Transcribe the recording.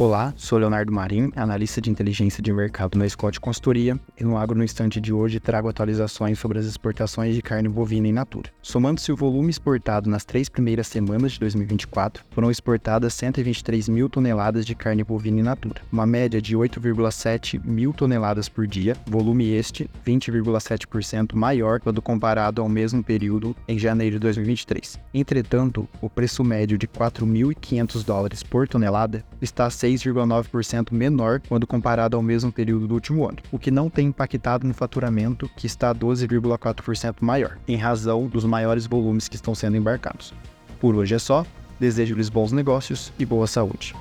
Olá, sou Leonardo Marim, analista de inteligência de mercado na Scott Consultoria, e no Agro no Instante de hoje trago atualizações sobre as exportações de carne bovina in natura. Somando-se o volume exportado nas três primeiras semanas de 2024, foram exportadas 123 mil toneladas de carne bovina in natura, uma média de 8,7 mil toneladas por dia, volume este 20,7% maior quando comparado ao mesmo período em janeiro de 2023. Entretanto, o preço médio de 4.500 dólares por tonelada está a 6,9% menor quando comparado ao mesmo período do último ano, o que não tem impactado no faturamento, que está 12,4% maior, em razão dos maiores volumes que estão sendo embarcados. Por hoje é só, desejo-lhes bons negócios e boa saúde.